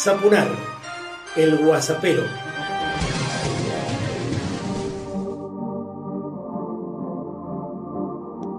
Zapunar, el guasapero.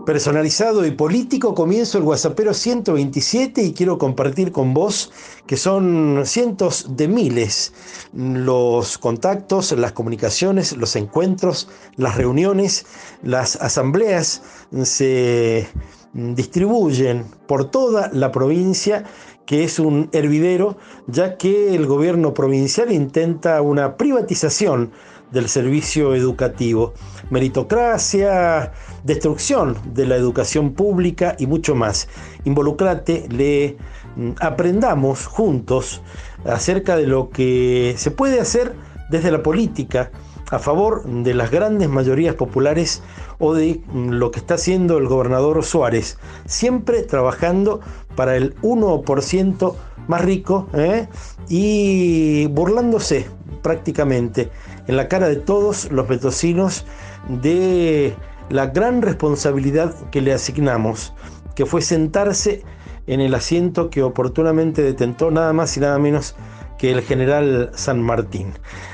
Personalizado y político, comienzo el WhatsAppero 127 y quiero compartir con vos que son cientos de miles los contactos, las comunicaciones, los encuentros, las reuniones, las asambleas se distribuyen por toda la provincia que es un hervidero, ya que el gobierno provincial intenta una privatización del servicio educativo, meritocracia, destrucción de la educación pública y mucho más. Involucrate, le mm, aprendamos juntos acerca de lo que se puede hacer desde la política a favor de las grandes mayorías populares o de mm, lo que está haciendo el gobernador Suárez, siempre trabajando para el 1% más rico ¿eh? y burlándose prácticamente en la cara de todos los vetocinos de la gran responsabilidad que le asignamos, que fue sentarse en el asiento que oportunamente detentó nada más y nada menos que el general San Martín.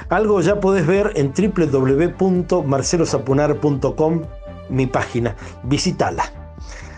Algo ya podés ver en www.marcelosapunar.com, mi página, visítala.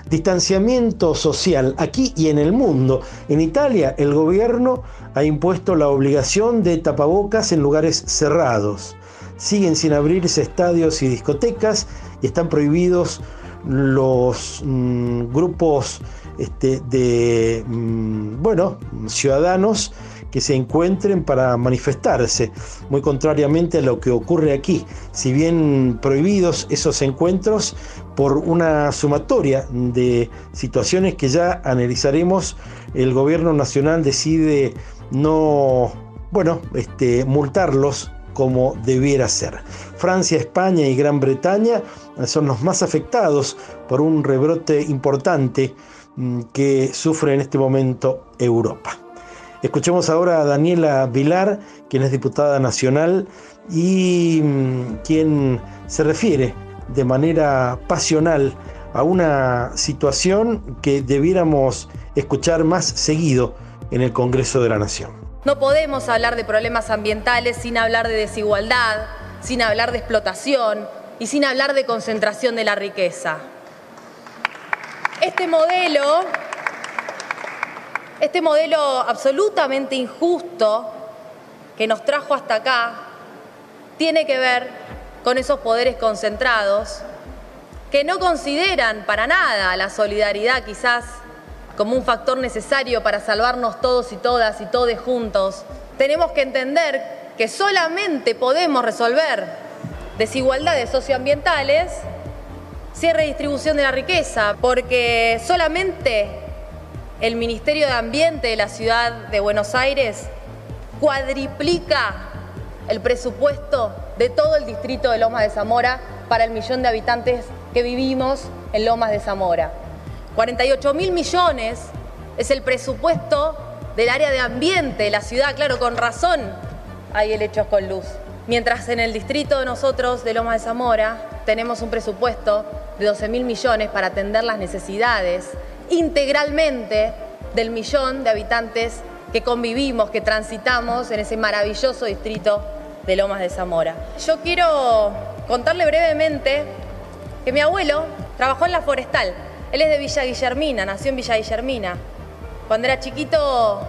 Distanciamiento social aquí y en el mundo. En Italia el gobierno ha impuesto la obligación de tapabocas en lugares cerrados. Siguen sin abrirse estadios y discotecas y están prohibidos los mm, grupos este, de mm, bueno, ciudadanos que se encuentren para manifestarse, muy contrariamente a lo que ocurre aquí. Si bien prohibidos esos encuentros por una sumatoria de situaciones que ya analizaremos, el gobierno nacional decide no, bueno, este, multarlos como debiera ser. Francia, España y Gran Bretaña son los más afectados por un rebrote importante mm, que sufre en este momento Europa. Escuchemos ahora a Daniela Vilar, quien es diputada nacional y mm, quien se refiere de manera pasional a una situación que debiéramos escuchar más seguido en el Congreso de la Nación. No podemos hablar de problemas ambientales sin hablar de desigualdad, sin hablar de explotación y sin hablar de concentración de la riqueza. Este modelo este modelo absolutamente injusto que nos trajo hasta acá tiene que ver con esos poderes concentrados que no consideran para nada la solidaridad quizás como un factor necesario para salvarnos todos y todas y todos juntos. Tenemos que entender que solamente podemos resolver desigualdades socioambientales si hay redistribución de la riqueza, porque solamente el Ministerio de Ambiente de la ciudad de Buenos Aires cuadriplica el presupuesto de todo el distrito de Lomas de Zamora para el millón de habitantes que vivimos en Lomas de Zamora. 48 mil millones es el presupuesto del área de ambiente la ciudad, claro, con razón hay helechos con luz. Mientras en el distrito de nosotros de Lomas de Zamora tenemos un presupuesto de 12 mil millones para atender las necesidades integralmente del millón de habitantes que convivimos, que transitamos en ese maravilloso distrito de Lomas de Zamora. Yo quiero contarle brevemente que mi abuelo trabajó en la forestal. Él es de Villa Guillermina, nació en Villa Guillermina. Cuando era chiquito,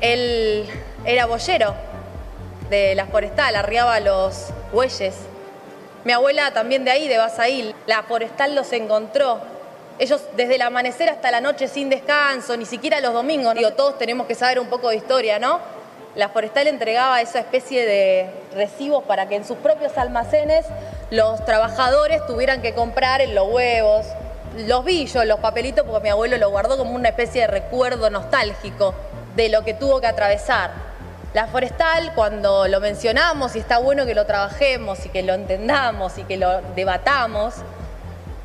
él era boyero de la forestal, arriaba los bueyes. Mi abuela también de ahí, de Basail. La forestal los encontró ellos desde el amanecer hasta la noche sin descanso, ni siquiera los domingos, digo, todos tenemos que saber un poco de historia, ¿no? La forestal entregaba esa especie de recibos para que en sus propios almacenes los trabajadores tuvieran que comprar los huevos, los billos, los papelitos, porque mi abuelo lo guardó como una especie de recuerdo nostálgico de lo que tuvo que atravesar. La forestal, cuando lo mencionamos, y está bueno que lo trabajemos y que lo entendamos y que lo debatamos,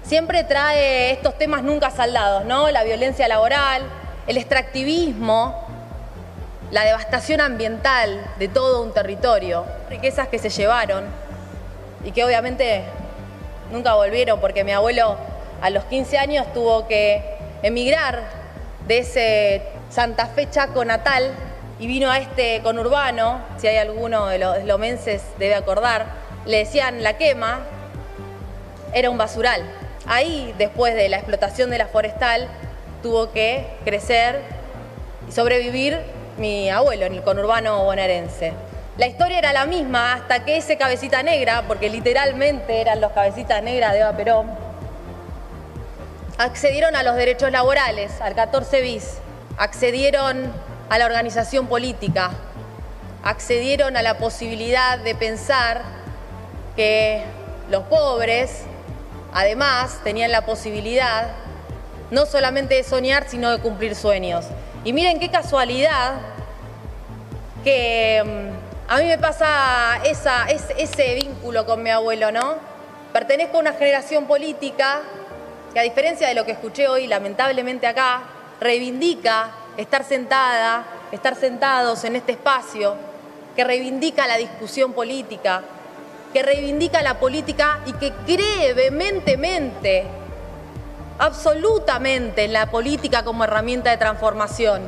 siempre trae estos temas nunca saldados, ¿no? La violencia laboral, el extractivismo, la devastación ambiental de todo un territorio, riquezas que se llevaron y que obviamente nunca volvieron porque mi abuelo a los 15 años tuvo que emigrar de ese Santa Fe Chaco natal y vino a este conurbano, si hay alguno de los lomenses debe acordar, le decían la quema, era un basural. Ahí, después de la explotación de la forestal, tuvo que crecer y sobrevivir mi abuelo en el conurbano bonaerense. La historia era la misma hasta que ese cabecita negra, porque literalmente eran los cabecitas negras de Eva Perón, accedieron a los derechos laborales, al 14 bis, accedieron a la organización política, accedieron a la posibilidad de pensar que los pobres, además, tenían la posibilidad no solamente de soñar, sino de cumplir sueños. Y miren qué casualidad que mm, a mí me pasa ese vínculo con mi abuelo, ¿no? Pertenezco a una generación política que a diferencia de lo que escuché hoy, lamentablemente acá, reivindica estar sentada, estar sentados en este espacio, que reivindica la discusión política, que reivindica la política y que cree vehementemente, absolutamente en la política como herramienta de transformación.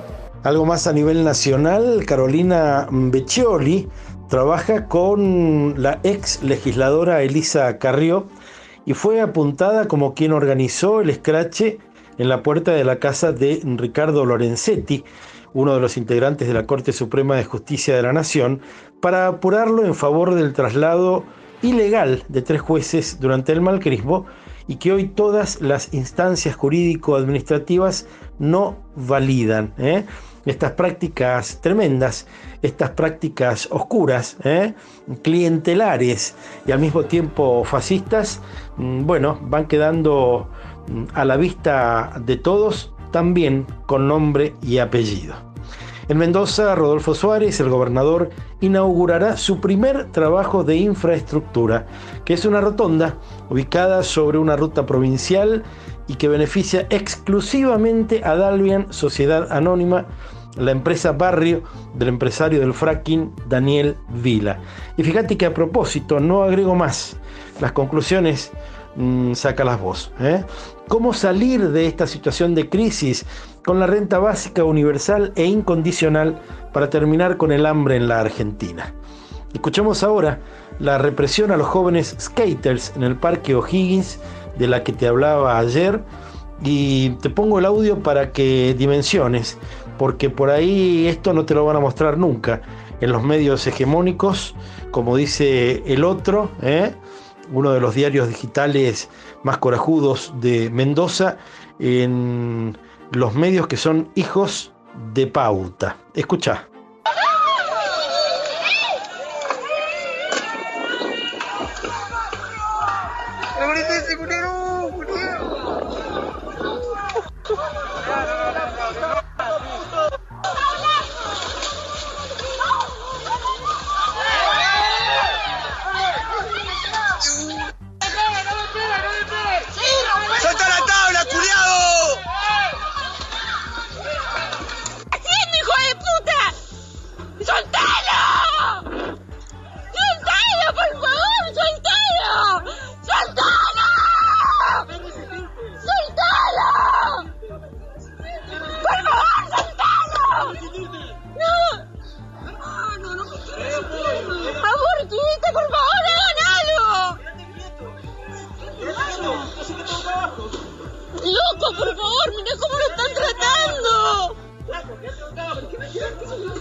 Algo más a nivel nacional, Carolina Beccioli trabaja con la ex legisladora Elisa Carrió y fue apuntada como quien organizó el escrache en la puerta de la casa de Ricardo Lorenzetti, uno de los integrantes de la Corte Suprema de Justicia de la Nación, para apurarlo en favor del traslado ilegal de tres jueces durante el malcrismo y que hoy todas las instancias jurídico-administrativas no validan. ¿eh? Estas prácticas tremendas, estas prácticas oscuras, ¿eh? clientelares y al mismo tiempo fascistas, mm, bueno, van quedando mm, a la vista de todos también con nombre y apellido. En Mendoza, Rodolfo Suárez, el gobernador, inaugurará su primer trabajo de infraestructura, que es una rotonda ubicada sobre una ruta provincial y que beneficia exclusivamente a Dalvian Sociedad Anónima, la empresa barrio del empresario del fracking Daniel Vila. Y fíjate que a propósito, no agrego más, las conclusiones mm, saca las voz. ¿eh? ¿Cómo salir de esta situación de crisis con la renta básica universal e incondicional para terminar con el hambre en la Argentina? Escuchamos ahora la represión a los jóvenes skaters en el Parque O'Higgins, de la que te hablaba ayer, y te pongo el audio para que dimensiones, porque por ahí esto no te lo van a mostrar nunca en los medios hegemónicos, como dice el otro, ¿eh? uno de los diarios digitales más corajudos de Mendoza, en los medios que son hijos de pauta. Escucha.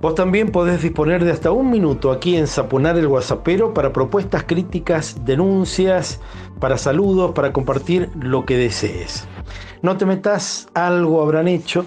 Vos también podés disponer de hasta un minuto aquí en Saponar el Guasapero para propuestas críticas, denuncias, para saludos, para compartir lo que desees. No te metas, algo habrán hecho.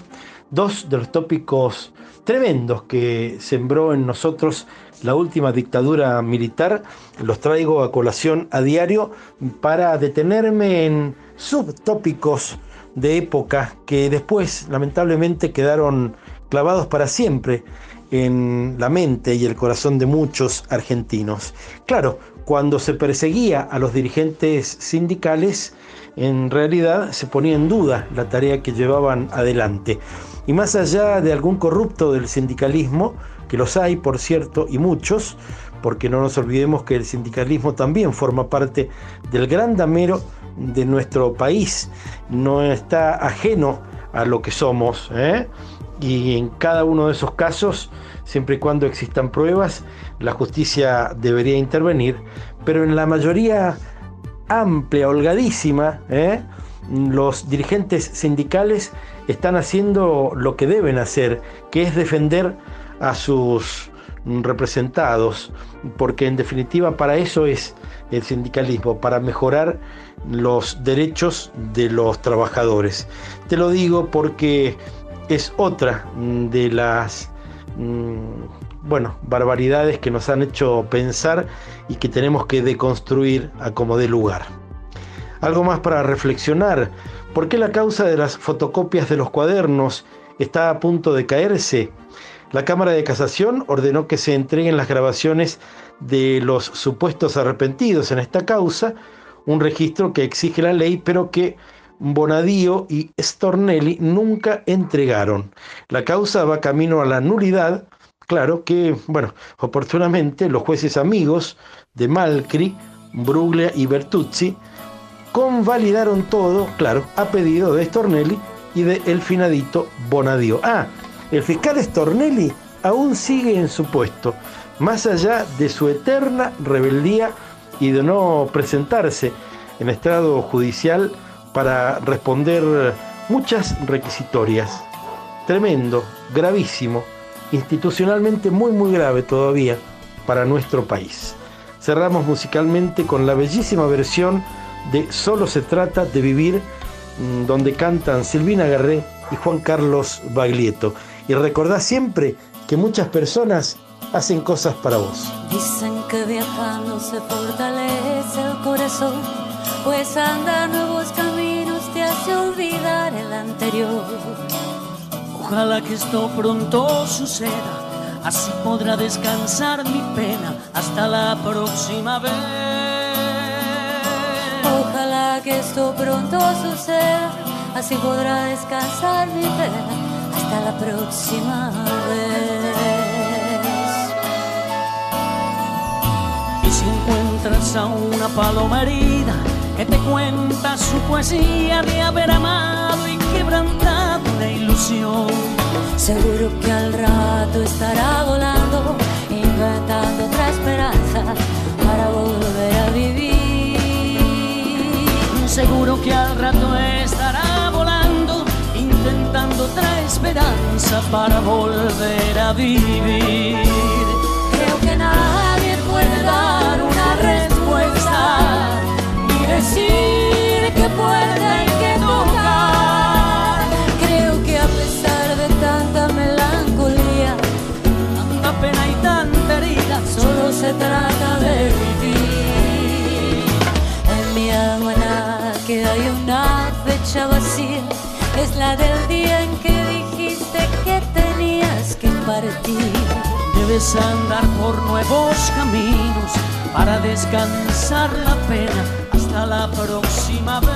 Dos de los tópicos tremendos que sembró en nosotros la última dictadura militar, los traigo a colación a diario para detenerme en subtópicos de época que después lamentablemente quedaron clavados para siempre en la mente y el corazón de muchos argentinos. Claro, cuando se perseguía a los dirigentes sindicales, en realidad se ponía en duda la tarea que llevaban adelante. Y más allá de algún corrupto del sindicalismo, que los hay, por cierto, y muchos, porque no nos olvidemos que el sindicalismo también forma parte del gran damero de nuestro país, no está ajeno a lo que somos. ¿eh? Y en cada uno de esos casos, siempre y cuando existan pruebas, la justicia debería intervenir, pero en la mayoría amplia, holgadísima, ¿eh? los dirigentes sindicales están haciendo lo que deben hacer, que es defender a sus representados, porque en definitiva para eso es el sindicalismo, para mejorar los derechos de los trabajadores. Te lo digo porque es otra de las mm, bueno, barbaridades que nos han hecho pensar y que tenemos que deconstruir a como dé lugar. Algo más para reflexionar, ¿por qué la causa de las fotocopias de los cuadernos está a punto de caerse? La Cámara de Casación ordenó que se entreguen las grabaciones de los supuestos arrepentidos en esta causa, un registro que exige la ley, pero que Bonadío y Stornelli nunca entregaron. La causa va camino a la nulidad. Claro que, bueno, oportunamente los jueces amigos de Malcri, Bruglia y Bertuzzi convalidaron todo, claro, a pedido de Stornelli y de el finadito Bonadío. Ah, el fiscal Stornelli aún sigue en su puesto, más allá de su eterna rebeldía y de no presentarse en estrado judicial para responder muchas requisitorias. Tremendo, gravísimo, institucionalmente muy muy grave todavía para nuestro país. Cerramos musicalmente con la bellísima versión de Solo se trata de vivir, mm, donde cantan Silvina Garré y Juan Carlos Baglietto. Y recordá siempre que muchas personas hacen cosas para vos. Dicen que viajando se fortalece el corazón, pues anda nuevos caminos olvidar el anterior. Ojalá que esto pronto suceda, así podrá descansar mi pena hasta la próxima vez. Ojalá que esto pronto suceda, así podrá descansar mi pena hasta la próxima vez. Y si encuentras a una paloma herida cuenta su poesía de haber amado y quebrantado una ilusión, Seguro que al rato estará volando, inventando otra esperanza para volver a vivir. seguro que al rato estará volando, intentando otra esperanza para volver a vivir. Creo que nadie puede dar puerta hay que tocar. Creo que a pesar de tanta melancolía, Tanta pena y tanta herida, solo se trata de vivir. En mi almanaque hay una fecha vacía, es la del día en que dijiste que tenías que partir. Debes andar por nuevos caminos para descansar la pena la próxima vez.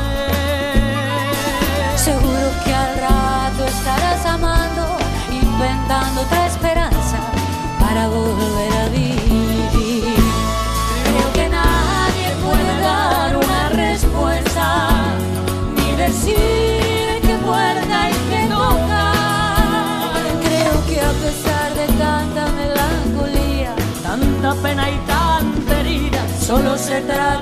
Seguro que al rato estarás amando, inventando otra esperanza para volver a vivir. Creo que nadie puede dar una respuesta, ni decir qué puerta hay que tocar. Creo que a pesar de tanta melancolía, Tanta pena y tanta herida, solo se trata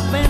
Tanta pena